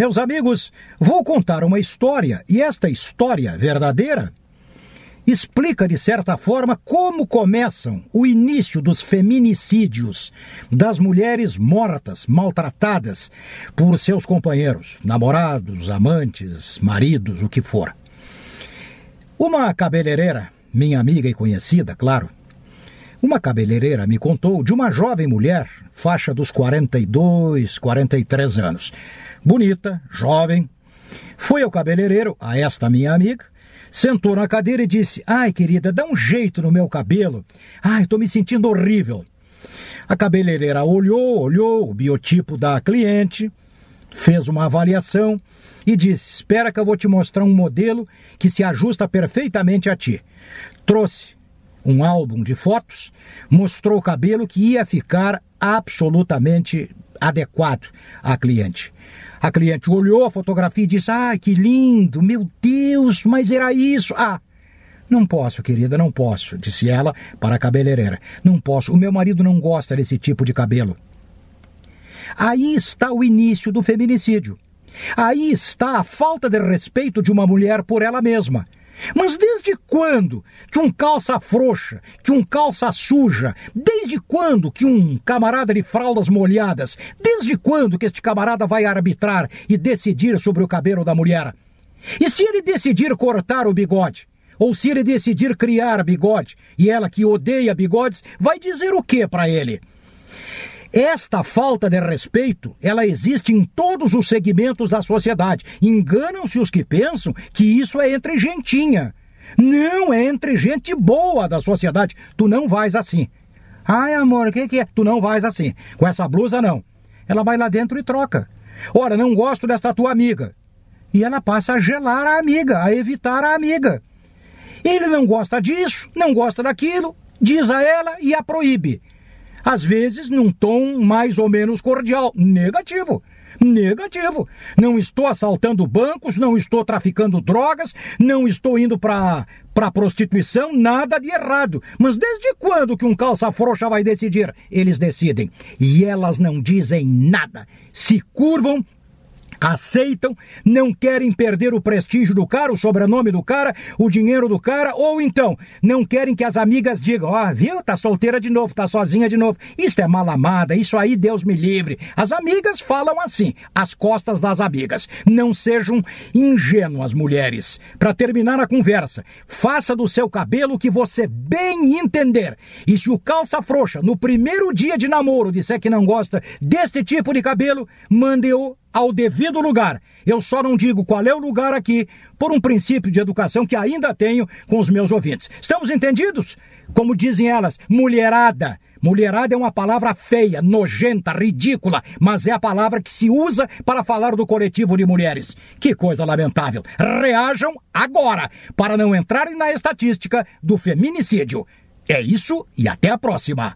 Meus amigos, vou contar uma história e esta história verdadeira explica de certa forma como começam o início dos feminicídios das mulheres mortas, maltratadas por seus companheiros, namorados, amantes, maridos, o que for. Uma cabeleireira, minha amiga e conhecida, claro, uma cabeleireira me contou de uma jovem mulher, faixa dos 42, 43 anos. Bonita, jovem. Foi ao cabeleireiro, a esta minha amiga, sentou na cadeira e disse: Ai, querida, dá um jeito no meu cabelo. Ai, estou me sentindo horrível. A cabeleireira olhou, olhou o biotipo da cliente, fez uma avaliação e disse: Espera que eu vou te mostrar um modelo que se ajusta perfeitamente a ti. Trouxe um álbum de fotos, mostrou o cabelo que ia ficar absolutamente adequado à cliente. A cliente olhou a fotografia e disse: Ah, que lindo, meu Deus, mas era isso. Ah, não posso, querida, não posso, disse ela para a cabeleireira. Não posso, o meu marido não gosta desse tipo de cabelo. Aí está o início do feminicídio. Aí está a falta de respeito de uma mulher por ela mesma. Mas desde quando que um calça frouxa, que um calça suja, desde quando que um camarada de fraldas molhadas, desde quando que este camarada vai arbitrar e decidir sobre o cabelo da mulher? E se ele decidir cortar o bigode? Ou se ele decidir criar bigode, e ela que odeia bigodes, vai dizer o que para ele? Esta falta de respeito, ela existe em todos os segmentos da sociedade. Enganam-se os que pensam que isso é entre gentinha. Não, é entre gente boa da sociedade. Tu não vais assim. Ai, amor, o que, que é? Tu não vais assim. Com essa blusa, não. Ela vai lá dentro e troca. Ora, não gosto desta tua amiga. E ela passa a gelar a amiga, a evitar a amiga. Ele não gosta disso, não gosta daquilo, diz a ela e a proíbe às vezes num tom mais ou menos cordial. Negativo. Negativo. Não estou assaltando bancos, não estou traficando drogas, não estou indo para para prostituição, nada de errado. Mas desde quando que um calça frouxa vai decidir? Eles decidem. E elas não dizem nada. Se curvam aceitam, não querem perder o prestígio do cara, o sobrenome do cara, o dinheiro do cara, ou então não querem que as amigas digam: ó, ah, viu, tá solteira de novo, tá sozinha de novo. Isso é malamada, isso aí Deus me livre. As amigas falam assim, às costas das amigas. Não sejam ingênuas, mulheres. Para terminar a conversa, faça do seu cabelo o que você bem entender. E se o calça frouxa, no primeiro dia de namoro, disser que não gosta deste tipo de cabelo, mande-o ao devido lugar. Eu só não digo qual é o lugar aqui, por um princípio de educação que ainda tenho com os meus ouvintes. Estamos entendidos? Como dizem elas, mulherada. Mulherada é uma palavra feia, nojenta, ridícula, mas é a palavra que se usa para falar do coletivo de mulheres. Que coisa lamentável. Reajam agora, para não entrarem na estatística do feminicídio. É isso e até a próxima.